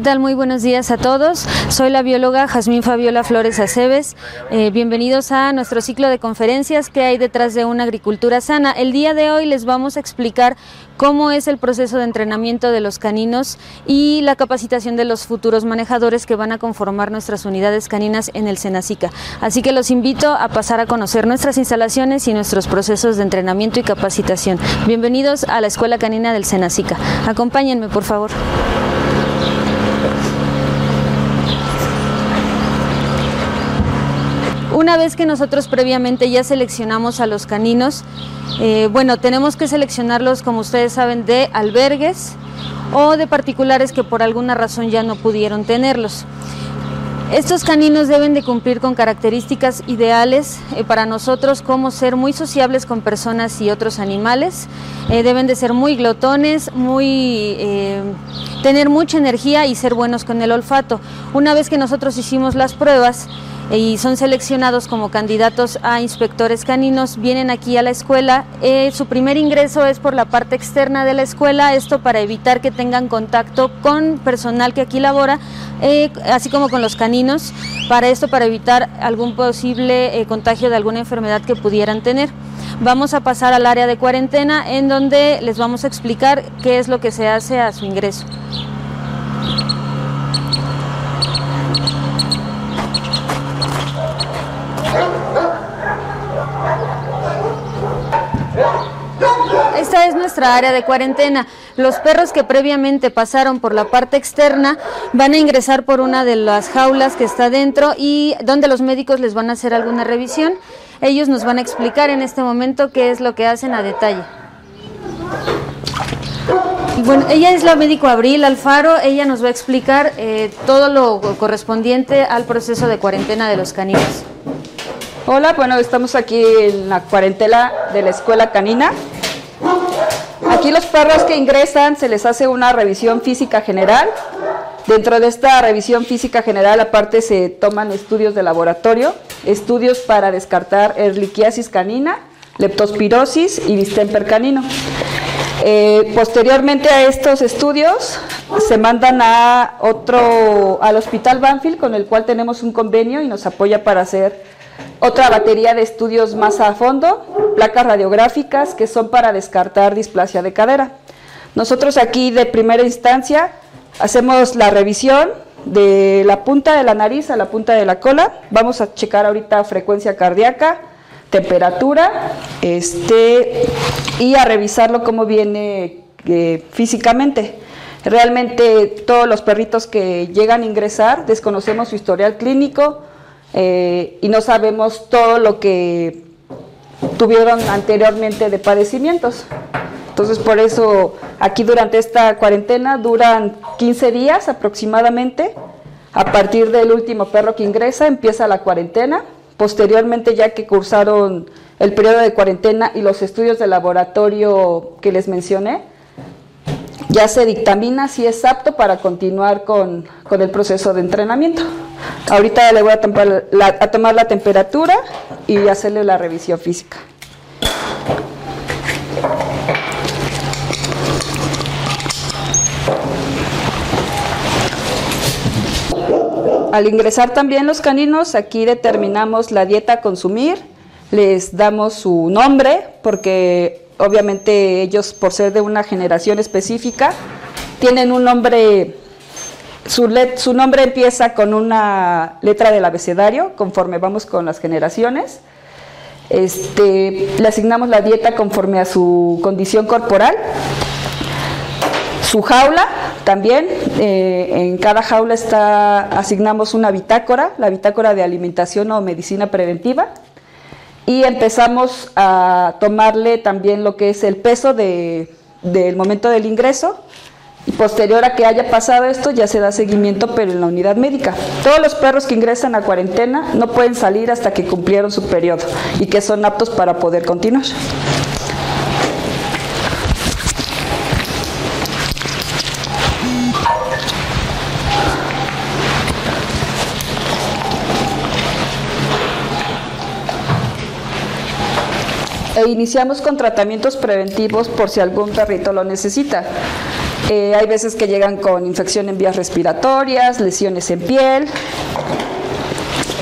¿Qué tal? Muy buenos días a todos. Soy la bióloga Jazmín Fabiola Flores Aceves. Eh, bienvenidos a nuestro ciclo de conferencias que hay detrás de una agricultura sana. El día de hoy les vamos a explicar cómo es el proceso de entrenamiento de los caninos y la capacitación de los futuros manejadores que van a conformar nuestras unidades caninas en el Senacica. Así que los invito a pasar a conocer nuestras instalaciones y nuestros procesos de entrenamiento y capacitación. Bienvenidos a la Escuela Canina del Senacica. Acompáñenme, por favor. Una vez que nosotros previamente ya seleccionamos a los caninos, eh, bueno, tenemos que seleccionarlos, como ustedes saben, de albergues o de particulares que por alguna razón ya no pudieron tenerlos. Estos caninos deben de cumplir con características ideales eh, para nosotros como ser muy sociables con personas y otros animales, eh, deben de ser muy glotones, muy tener mucha energía y ser buenos con el olfato. Una vez que nosotros hicimos las pruebas, y son seleccionados como candidatos a inspectores caninos, vienen aquí a la escuela. Eh, su primer ingreso es por la parte externa de la escuela, esto para evitar que tengan contacto con personal que aquí labora, eh, así como con los caninos, para esto para evitar algún posible eh, contagio de alguna enfermedad que pudieran tener. Vamos a pasar al área de cuarentena en donde les vamos a explicar qué es lo que se hace a su ingreso. Esta es nuestra área de cuarentena. Los perros que previamente pasaron por la parte externa van a ingresar por una de las jaulas que está dentro y donde los médicos les van a hacer alguna revisión. Ellos nos van a explicar en este momento qué es lo que hacen a detalle. Bueno, ella es la médico Abril Alfaro, ella nos va a explicar eh, todo lo correspondiente al proceso de cuarentena de los caninos. Hola, bueno, estamos aquí en la cuarentela de la escuela canina. Aquí los perros que ingresan se les hace una revisión física general. Dentro de esta revisión física general, aparte se toman estudios de laboratorio, estudios para descartar erliquiasis canina, leptospirosis y distemper canino. Eh, posteriormente a estos estudios se mandan a otro al hospital Banfield con el cual tenemos un convenio y nos apoya para hacer otra batería de estudios más a fondo, placas radiográficas que son para descartar displasia de cadera. Nosotros aquí de primera instancia hacemos la revisión de la punta de la nariz a la punta de la cola. Vamos a checar ahorita frecuencia cardíaca, temperatura, este, y a revisarlo cómo viene eh, físicamente. Realmente todos los perritos que llegan a ingresar desconocemos su historial clínico, eh, y no sabemos todo lo que tuvieron anteriormente de padecimientos. Entonces, por eso aquí durante esta cuarentena duran 15 días aproximadamente. A partir del último perro que ingresa empieza la cuarentena. Posteriormente, ya que cursaron el periodo de cuarentena y los estudios de laboratorio que les mencioné, ya se dictamina si es apto para continuar con, con el proceso de entrenamiento. Ahorita le voy a, tomar la temperatura y hacerle la revisión física. Al ingresar también los caninos, aquí determinamos la dieta a consumir, les damos su nombre, porque obviamente ellos, por ser de una generación específica, tienen un nombre su, nombre empieza con una letra del abecedario, conforme vamos con las generaciones. Este, le asignamos la dieta conforme a su condición corporal. Su jaula también, eh, en cada jaula está, asignamos una bitácora, la bitácora de alimentación o medicina preventiva, y empezamos a tomarle también lo que es el peso del momento del ingreso, posterior a que haya pasado esto ya se da seguimiento pero en la unidad médica. Todos los perros que ingresan a cuarentena no pueden salir hasta que cumplieron su periodo y que son aptos para poder continuar. e iniciamos con tratamientos preventivos por si algún perrito lo necesita. Eh, hay veces que llegan con infección en vías respiratorias, lesiones en piel.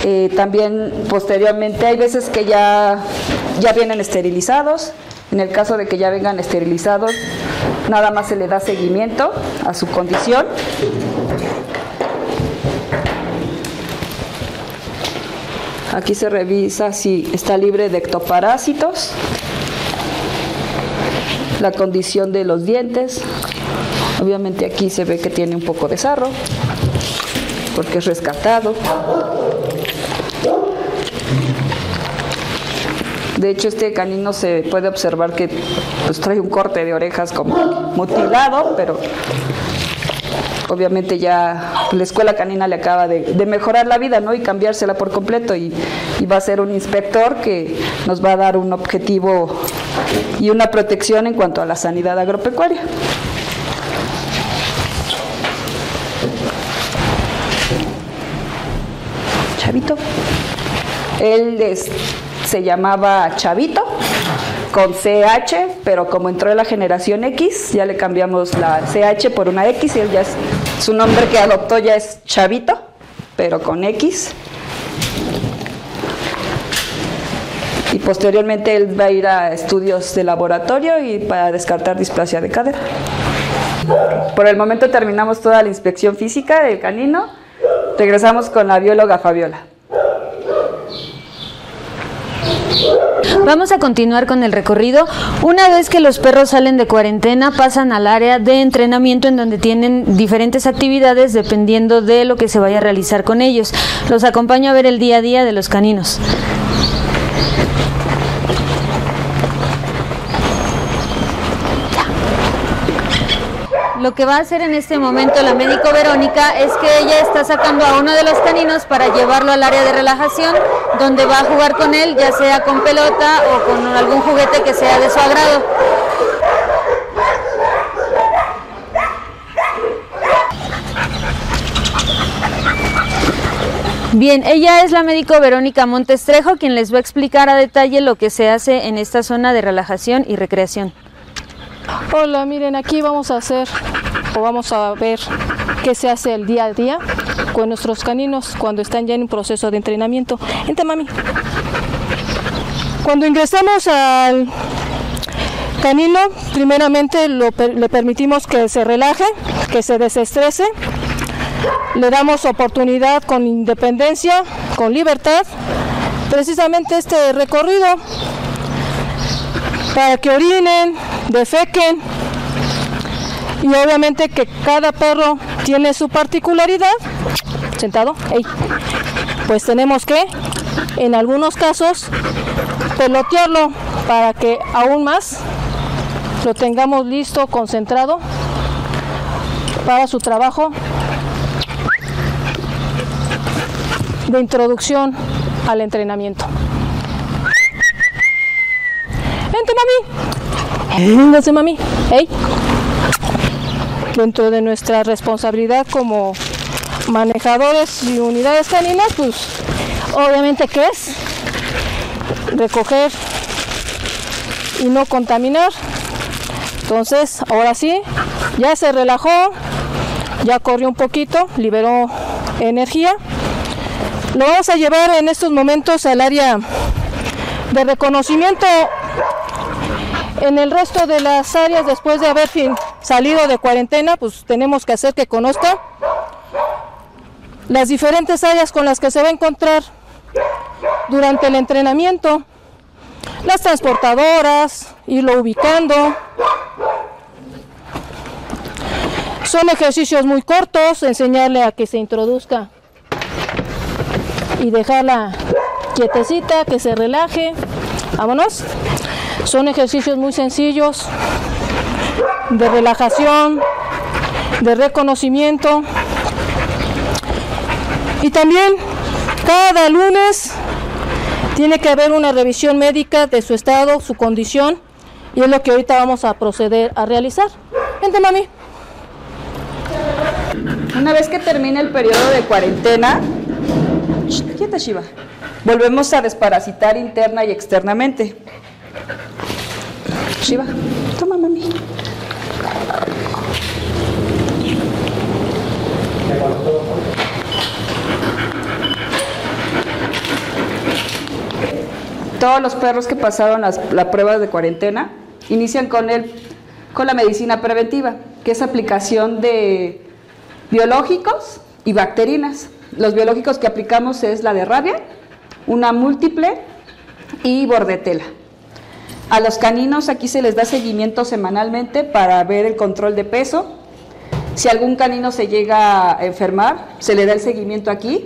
Eh, también posteriormente hay veces que ya, ya vienen esterilizados. En el caso de que ya vengan esterilizados, nada más se le da seguimiento a su condición. Aquí se revisa si está libre de ectoparásitos, la condición de los dientes. Obviamente aquí se ve que tiene un poco de sarro, porque es rescatado. De hecho, este canino se puede observar que pues, trae un corte de orejas como mutilado, pero obviamente ya la escuela canina le acaba de, mejorar la vida ¿no? y cambiársela por completo y, y, va a ser un inspector que nos va a dar un objetivo y una protección en cuanto a la sanidad agropecuaria. Él se llamaba Chavito con CH, pero como entró en la generación X, ya le cambiamos la CH por una X y él ya es, su nombre que adoptó ya es Chavito, pero con X. Y posteriormente él va a ir a estudios de laboratorio y para descartar displasia de cadera. Por el momento terminamos toda la inspección física del canino. Regresamos con la bióloga Fabiola. Vamos a continuar con el recorrido. Una vez que los perros salen de cuarentena, pasan al área de entrenamiento en donde tienen diferentes actividades dependiendo de lo que se vaya a realizar con ellos. Los acompaño a ver el día a día de los caninos. Lo que va a hacer en este momento la médico Verónica es que ella está sacando a uno de los caninos para llevarlo al área de relajación, donde va a jugar con él, ya sea con pelota o con algún juguete que sea de su agrado. Bien, ella es la médico Verónica Montestrejo, quien les va a explicar a detalle lo que se hace en esta zona de relajación y recreación. Hola, miren, aquí vamos a hacer o vamos a ver qué se hace el día a día con nuestros caninos cuando están ya en un proceso de entrenamiento. Ente, mami. Cuando ingresamos al canino, primeramente le permitimos que se relaje, que se desestrese. Le damos oportunidad con independencia, con libertad. Precisamente este recorrido para que orinen, defequen y obviamente que cada perro tiene su particularidad. Sentado, pues tenemos que, en algunos casos, pelotearlo para que aún más lo tengamos listo, concentrado para su trabajo de introducción al entrenamiento. Vente, mami. Hey. Dentro de nuestra responsabilidad como manejadores y unidades caninas, pues obviamente que es recoger y no contaminar. Entonces, ahora sí, ya se relajó, ya corrió un poquito, liberó energía. Lo vamos a llevar en estos momentos al área de reconocimiento en el resto de las áreas, después de haber salido de cuarentena, pues tenemos que hacer que conozca las diferentes áreas con las que se va a encontrar durante el entrenamiento, las transportadoras, irlo ubicando. Son ejercicios muy cortos, enseñarle a que se introduzca y dejarla quietecita, que se relaje. Vámonos. Son ejercicios muy sencillos de relajación, de reconocimiento. Y también cada lunes tiene que haber una revisión médica de su estado, su condición, y es lo que ahorita vamos a proceder a realizar. Vente, mami. Una vez que termine el periodo de cuarentena, quieta Shiva, volvemos a desparasitar interna y externamente. Shiva, toma mami. Todos los perros que pasaron las, la prueba de cuarentena inician con, el, con la medicina preventiva, que es aplicación de biológicos y bacterinas. Los biológicos que aplicamos es la de rabia, una múltiple y bordetela. A los caninos aquí se les da seguimiento semanalmente para ver el control de peso. Si algún canino se llega a enfermar, se le da el seguimiento aquí.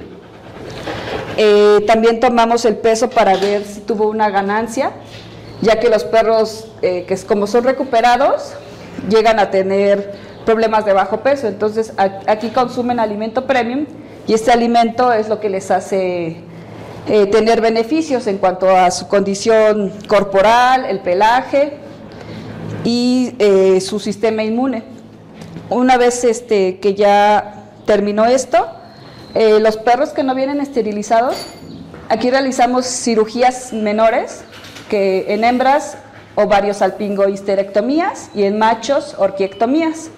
Eh, también tomamos el peso para ver si tuvo una ganancia, ya que los perros, eh, que como son recuperados, llegan a tener problemas de bajo peso. Entonces aquí consumen alimento premium y este alimento es lo que les hace eh, tener beneficios en cuanto a su condición corporal, el pelaje y eh, su sistema inmune. Una vez este, que ya terminó esto, eh, los perros que no vienen esterilizados, aquí realizamos cirugías menores, que en hembras ovarios histerectomías y en machos orquiectomías.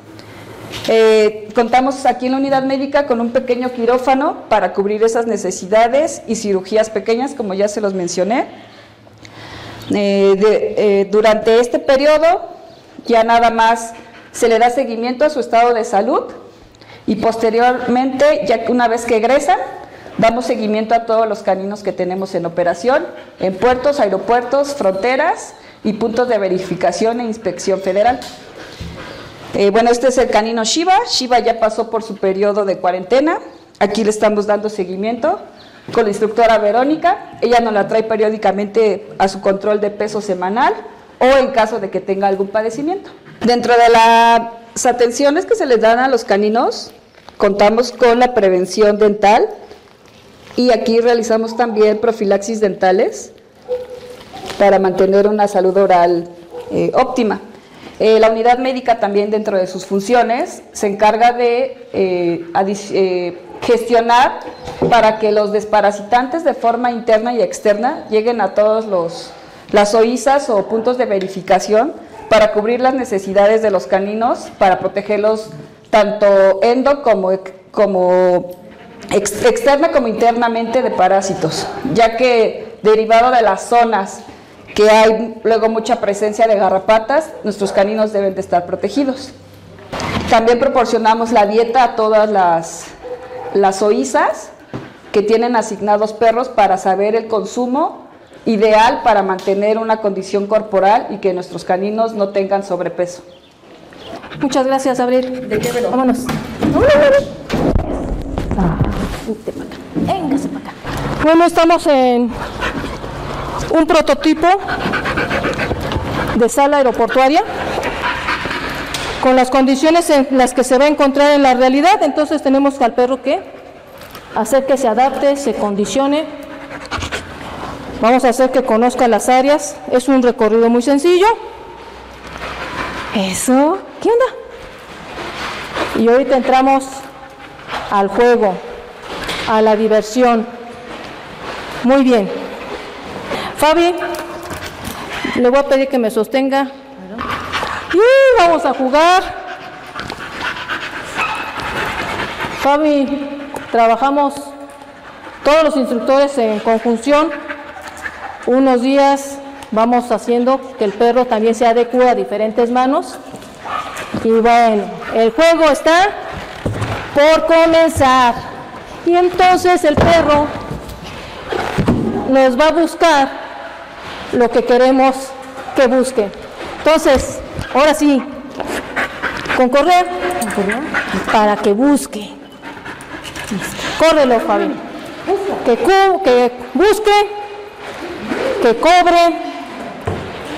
Eh, contamos aquí en la unidad médica con un pequeño quirófano para cubrir esas necesidades y cirugías pequeñas, como ya se los mencioné. Eh, eh, durante este periodo ya nada más se le da seguimiento a su estado de salud y posteriormente, ya una vez que egresan, damos seguimiento a todos los caninos que tenemos en operación, en puertos, aeropuertos, fronteras y puntos de verificación e inspección federal. Eh, bueno, este es el canino Shiva. Shiva ya pasó por su periodo de cuarentena. Aquí le estamos dando seguimiento con la instructora Verónica. Ella nos la trae periódicamente a su control de peso semanal o en caso de que tenga algún padecimiento. Dentro de las atenciones que se les dan a los caninos, contamos con la prevención dental y aquí realizamos también profilaxis dentales para mantener una salud oral eh, óptima. Eh, la unidad médica también dentro de sus funciones se encarga de eh, eh, gestionar para que los desparasitantes de forma interna y externa lleguen a todos los las OISAs o puntos de verificación para cubrir las necesidades de los caninos, para protegerlos tanto endo como, como externa como internamente de parásitos, ya que derivado de las zonas que hay luego mucha presencia de garrapatas, nuestros caninos deben de estar protegidos. También proporcionamos la dieta a todas las, las que tienen asignados perros para saber el consumo ideal para mantener una condición corporal y que nuestros caninos no tengan sobrepeso. Muchas gracias, Abril. ¿De qué Vámonos. Bueno, estamos en un prototipo de sala aeroportuaria con las condiciones en las que se va a encontrar en la realidad, entonces tenemos al perro que hacer que se adapte, se condicione. Vamos a hacer que conozca las áreas. Es un recorrido muy sencillo. Eso, ¿qué onda? Y ahorita entramos al juego, a la diversión. Muy bien. Fabi, le voy a pedir que me sostenga. Y vamos a jugar. Fabi, trabajamos todos los instructores en conjunción. Unos días vamos haciendo que el perro también se adecue a diferentes manos. Y bueno, el juego está por comenzar. Y entonces el perro nos va a buscar lo que queremos que busque. Entonces, ahora sí, con correr, para que busque. Córrelo, Fabi. Que, que busque, que cobre,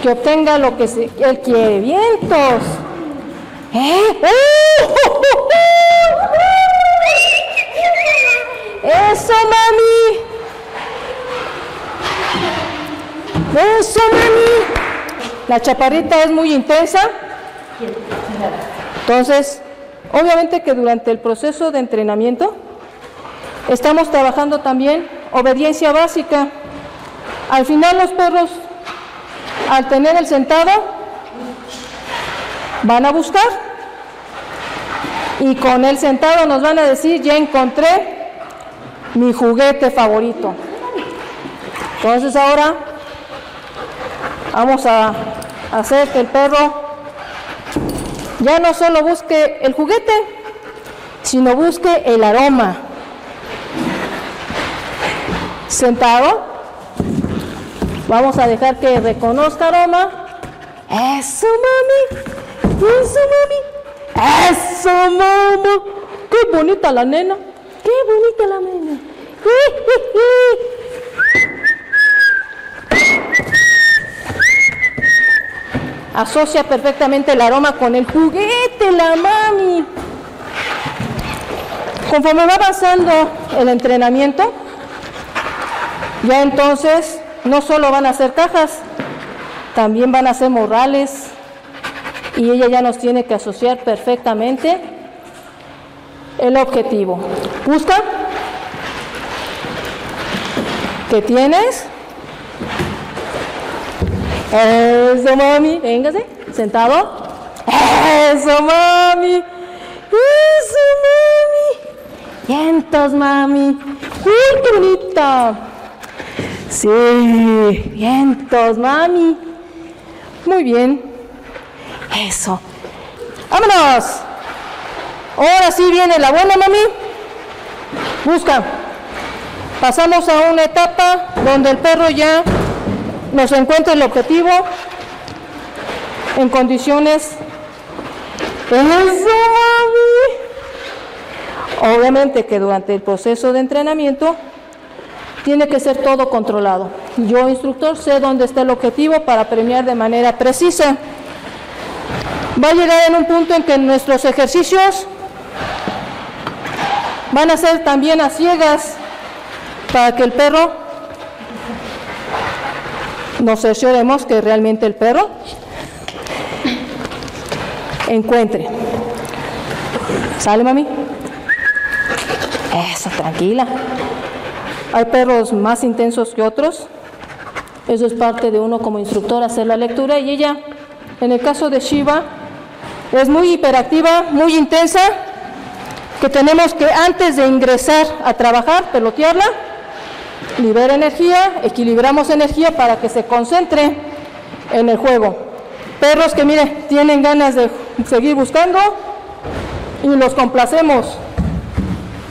que obtenga lo que él quiere. Vientos. ¿Eh? ¡Eso, mami! Eso, mami. La chaparrita es muy intensa. Entonces, obviamente que durante el proceso de entrenamiento estamos trabajando también obediencia básica. Al final los perros, al tener el sentado, van a buscar. Y con el sentado nos van a decir, ya encontré mi juguete favorito. Entonces ahora vamos a hacer que el perro ya no solo busque el juguete, sino busque el aroma. Sentado. Vamos a dejar que reconozca aroma. Eso, mami. Eso, mami. Eso, mamá. Qué bonita la nena. Qué bonita la nena. Asocia perfectamente el aroma con el juguete, la mami. Conforme va avanzando el entrenamiento, ya entonces no solo van a hacer cajas, también van a hacer morrales y ella ya nos tiene que asociar perfectamente el objetivo. Busca. ¿Qué tienes? Eso, mami. Véngase. Sentado. Eso, mami. Eso, mami. Vientos, mami. Uy, qué bonita. Sí, vientos, mami. Muy bien. Eso. Vámonos. Ahora sí viene la buena, mami. Busca. Pasamos a una etapa donde el perro ya nos encuentra el objetivo en condiciones. Obviamente que durante el proceso de entrenamiento tiene que ser todo controlado. Yo, instructor, sé dónde está el objetivo para premiar de manera precisa. Va a llegar en un punto en que nuestros ejercicios van a ser también a ciegas para que el perro nos cercioremos que realmente el perro encuentre. ¿Sale, mami? Eso, tranquila. Hay perros más intensos que otros. Eso es parte de uno como instructor, hacer la lectura. Y ella, en el caso de Shiva, es muy hiperactiva, muy intensa, que tenemos que antes de ingresar a trabajar, pelotearla, libera energía, equilibramos energía para que se concentre en el juego. Perros que, mire, tienen ganas de seguir buscando y los complacemos.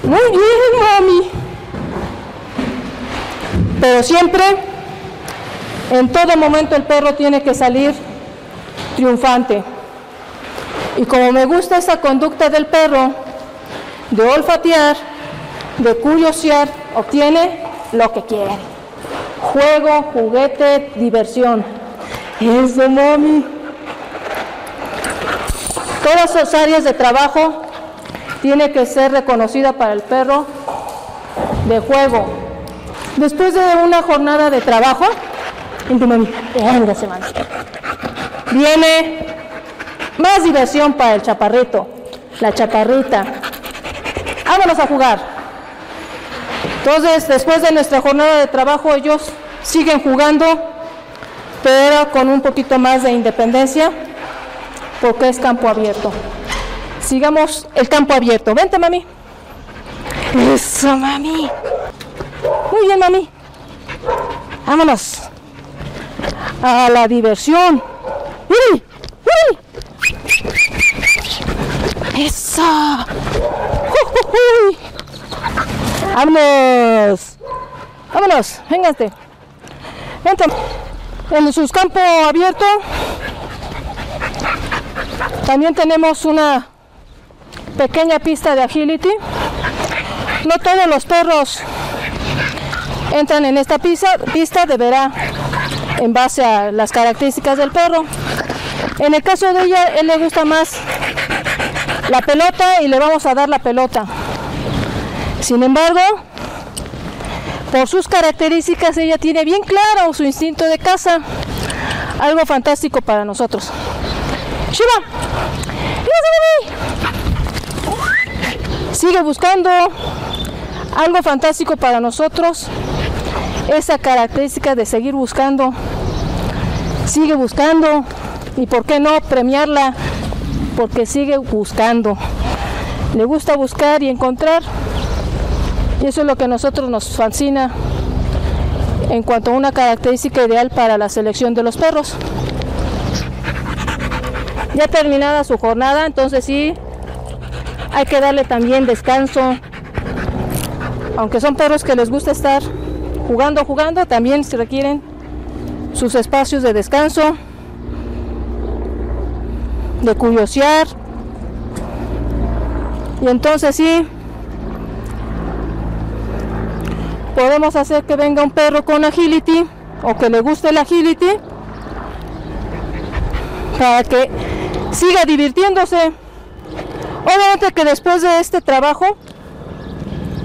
Muy bien, mami. Pero siempre, en todo momento, el perro tiene que salir triunfante. Y como me gusta esa conducta del perro, de olfatear, de curiosear, obtiene lo que quiere. Juego, juguete, diversión. Eso, mami. Todas esas áreas de trabajo tiene que ser reconocida para el perro de juego. Después de una jornada de trabajo, viene más diversión para el chaparrito, la chaparrita. Vámonos a jugar. Entonces, después de nuestra jornada de trabajo, ellos siguen jugando, pero con un poquito más de independencia, porque es campo abierto. Sigamos el campo abierto. Vente, mami. Eso, mami. Muy bien, mami. Vámonos. A la diversión. ¡Uy! ¡Uy! Eso. ¡Uy! Vámonos. Vámonos. Véngate. Vente. En sus campos abierto también tenemos una pequeña pista de agility. No todos los perros entran en esta pista, pista deberá en base a las características del perro. En el caso de ella, él le gusta más la pelota y le vamos a dar la pelota. Sin embargo, por sus características, ella tiene bien claro su instinto de caza. Algo fantástico para nosotros. Shiva, sigue buscando algo fantástico para nosotros, esa característica de seguir buscando, sigue buscando y por qué no premiarla porque sigue buscando. le gusta buscar y encontrar. Y eso es lo que a nosotros nos fascina en cuanto a una característica ideal para la selección de los perros. Ya terminada su jornada, entonces sí, hay que darle también descanso. Aunque son perros que les gusta estar jugando, jugando, también se requieren sus espacios de descanso, de curiosear. Y entonces sí, podemos hacer que venga un perro con agility o que le guste el agility para que siga divirtiéndose. Obviamente que después de este trabajo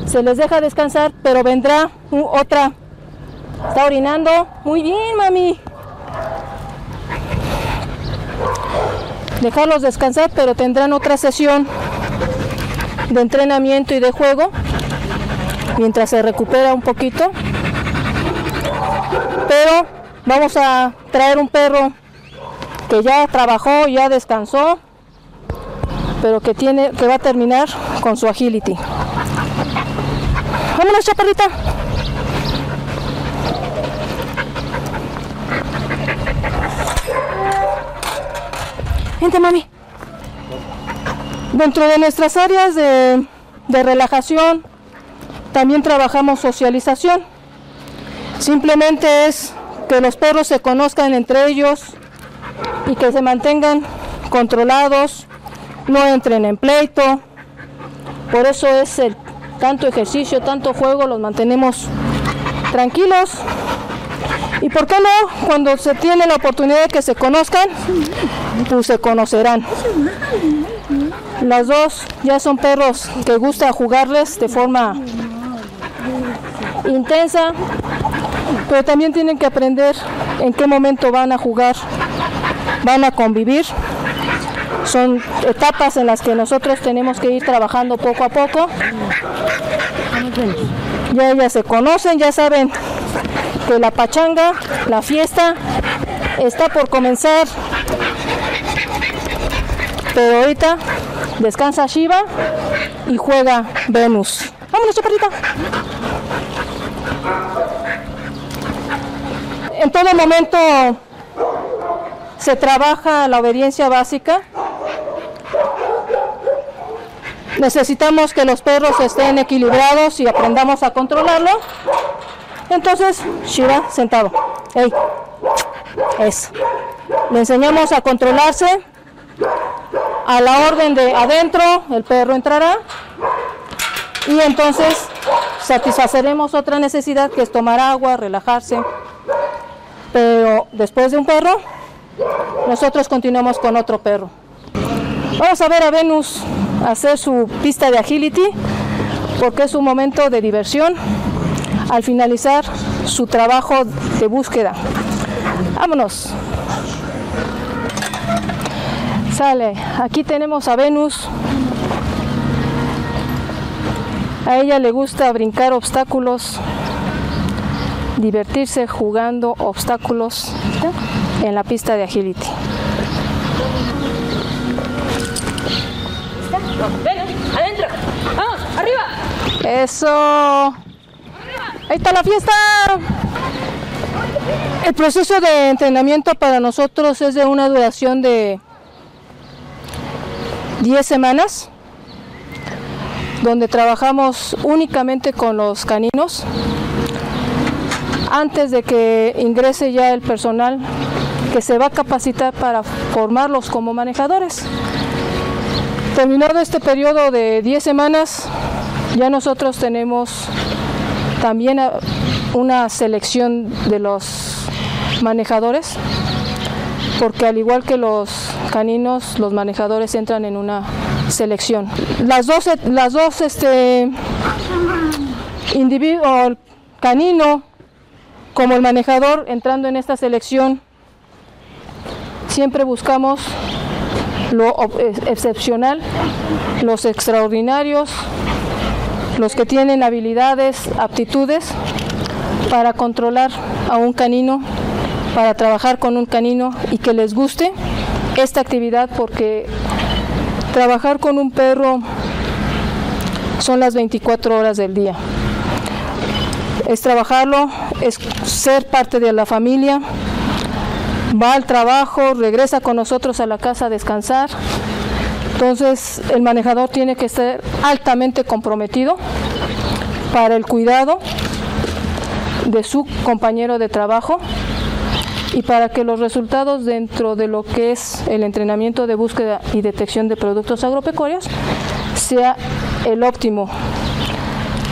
se les deja descansar, pero vendrá otra. Está orinando. Muy bien, mami. Dejarlos descansar, pero tendrán otra sesión de entrenamiento y de juego mientras se recupera un poquito. Pero vamos a traer un perro que ya trabajó, ya descansó, pero que tiene que va a terminar con su agility. Vámonos, chaparrita. Vente, mami. Dentro de nuestras áreas de, de relajación, también trabajamos socialización. Simplemente es que los perros se conozcan entre ellos y que se mantengan controlados, no entren en pleito. Por eso es el tanto ejercicio, tanto juego, los mantenemos tranquilos. ¿Y por qué no? Cuando se tiene la oportunidad de que se conozcan, pues se conocerán. Las dos ya son perros que gusta jugarles de forma intensa, pero también tienen que aprender en qué momento van a jugar, van a convivir. Son etapas en las que nosotros tenemos que ir trabajando poco a poco. Ya ellas se conocen, ya saben que la pachanga, la fiesta, está por comenzar. Pero ahorita descansa Shiva y juega Venus. Vámonos, chaparrita. En todo momento se trabaja la obediencia básica. Necesitamos que los perros estén equilibrados y aprendamos a controlarlo. Entonces, Shiva, sentado. Ey. Eso. Le enseñamos a controlarse. A la orden de adentro, el perro entrará. Y entonces satisfaceremos otra necesidad que es tomar agua, relajarse. Pero después de un perro, nosotros continuamos con otro perro. Vamos a ver a Venus hacer su pista de agility porque es un momento de diversión al finalizar su trabajo de búsqueda. Vámonos. Sale. Aquí tenemos a Venus a ella le gusta brincar obstáculos, divertirse jugando obstáculos en la pista de agility. Ven, adentro. Vamos, arriba. Eso. Ahí está la fiesta. El proceso de entrenamiento para nosotros es de una duración de 10 semanas donde trabajamos únicamente con los caninos antes de que ingrese ya el personal que se va a capacitar para formarlos como manejadores. Terminado este periodo de 10 semanas, ya nosotros tenemos también una selección de los manejadores, porque al igual que los caninos, los manejadores entran en una selección. Las dos, las dos este, individuo, canino como el manejador entrando en esta selección, siempre buscamos lo excepcional, los extraordinarios, los que tienen habilidades, aptitudes para controlar a un canino, para trabajar con un canino y que les guste esta actividad porque trabajar con un perro son las 24 horas del día. Es trabajarlo, es ser parte de la familia, va al trabajo, regresa con nosotros a la casa a descansar. Entonces el manejador tiene que ser altamente comprometido para el cuidado de su compañero de trabajo y para que los resultados dentro de lo que es el entrenamiento de búsqueda y detección de productos agropecuarios sea el óptimo.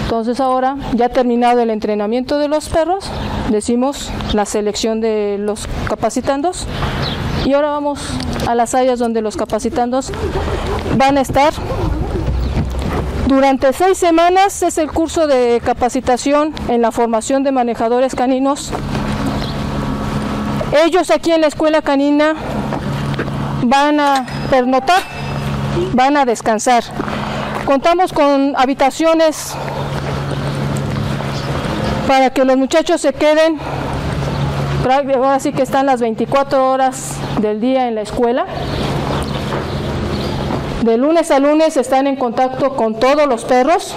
Entonces ahora, ya terminado el entrenamiento de los perros, decimos la selección de los capacitandos y ahora vamos a las áreas donde los capacitandos van a estar. Durante seis semanas es el curso de capacitación en la formación de manejadores caninos ellos aquí en la escuela canina van a pernotar, van a descansar. Contamos con habitaciones para que los muchachos se queden. Ahora sí que están las 24 horas del día en la escuela. De lunes a lunes están en contacto con todos los perros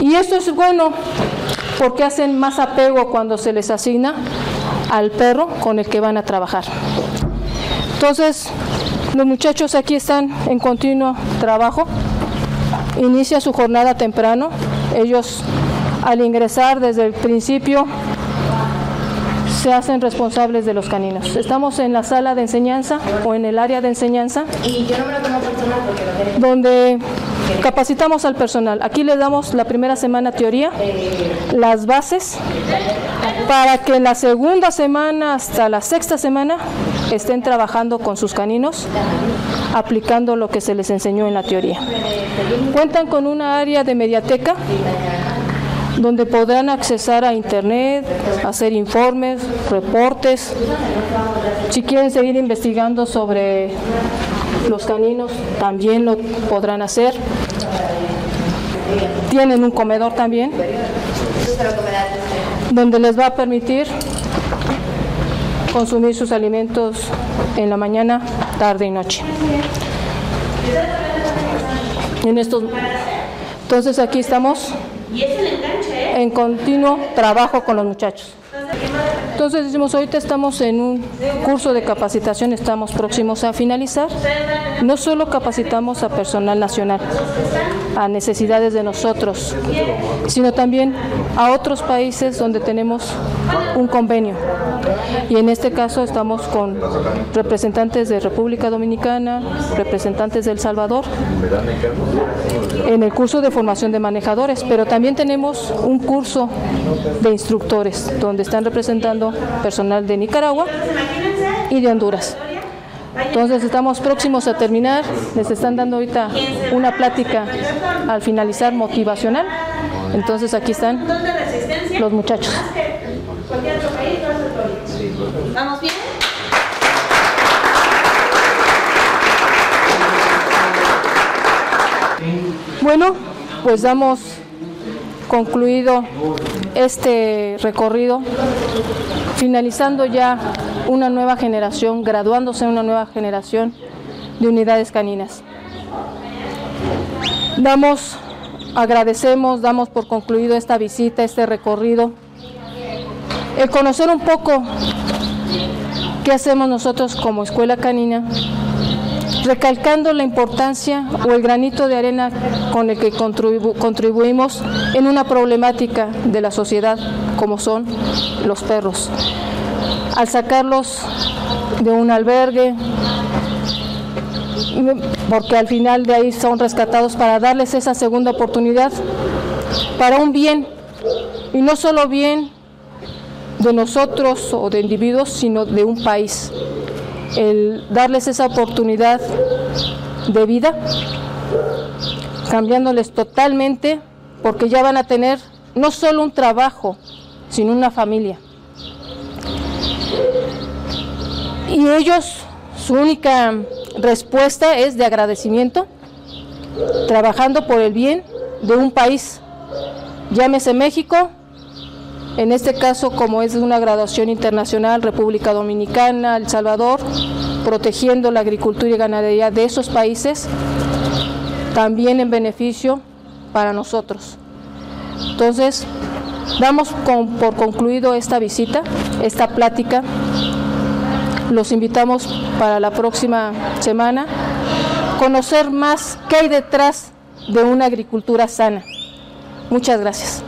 y esto es bueno porque hacen más apego cuando se les asigna al perro con el que van a trabajar. Entonces, los muchachos aquí están en continuo trabajo, inicia su jornada temprano, ellos al ingresar desde el principio se hacen responsables de los caninos. Estamos en la sala de enseñanza o en el área de enseñanza, donde capacitamos al personal. Aquí les damos la primera semana teoría, las bases, para que en la segunda semana hasta la sexta semana estén trabajando con sus caninos, aplicando lo que se les enseñó en la teoría. Cuentan con una área de mediateca donde podrán accesar a internet, hacer informes, reportes. Si quieren seguir investigando sobre los caninos, también lo podrán hacer. Tienen un comedor también, donde les va a permitir consumir sus alimentos en la mañana, tarde y noche. En estos, entonces aquí estamos en continuo trabajo con los muchachos. Entonces decimos, ahorita estamos en un curso de capacitación, estamos próximos a finalizar. No solo capacitamos a personal nacional, a necesidades de nosotros, sino también a otros países donde tenemos un convenio. Y en este caso estamos con representantes de República Dominicana, representantes de El Salvador, en el curso de formación de manejadores, pero también tenemos un curso de instructores, donde están representando personal de Nicaragua y de Honduras. Entonces estamos próximos a terminar, les están dando ahorita una plática al finalizar motivacional. Entonces aquí están los muchachos. ¿Vamos bien? Bueno, pues damos concluido este recorrido, finalizando ya una nueva generación, graduándose una nueva generación de unidades caninas. Damos, agradecemos, damos por concluido esta visita, este recorrido, el conocer un poco qué hacemos nosotros como escuela canina recalcando la importancia o el granito de arena con el que contribuimos en una problemática de la sociedad como son los perros. Al sacarlos de un albergue, porque al final de ahí son rescatados para darles esa segunda oportunidad para un bien, y no solo bien de nosotros o de individuos, sino de un país el darles esa oportunidad de vida, cambiándoles totalmente, porque ya van a tener no solo un trabajo, sino una familia. Y ellos, su única respuesta es de agradecimiento, trabajando por el bien de un país, llámese México, en este caso, como es una graduación internacional, República Dominicana, El Salvador, protegiendo la agricultura y ganadería de esos países, también en beneficio para nosotros. Entonces, damos por concluido esta visita, esta plática. Los invitamos para la próxima semana conocer más qué hay detrás de una agricultura sana. Muchas gracias.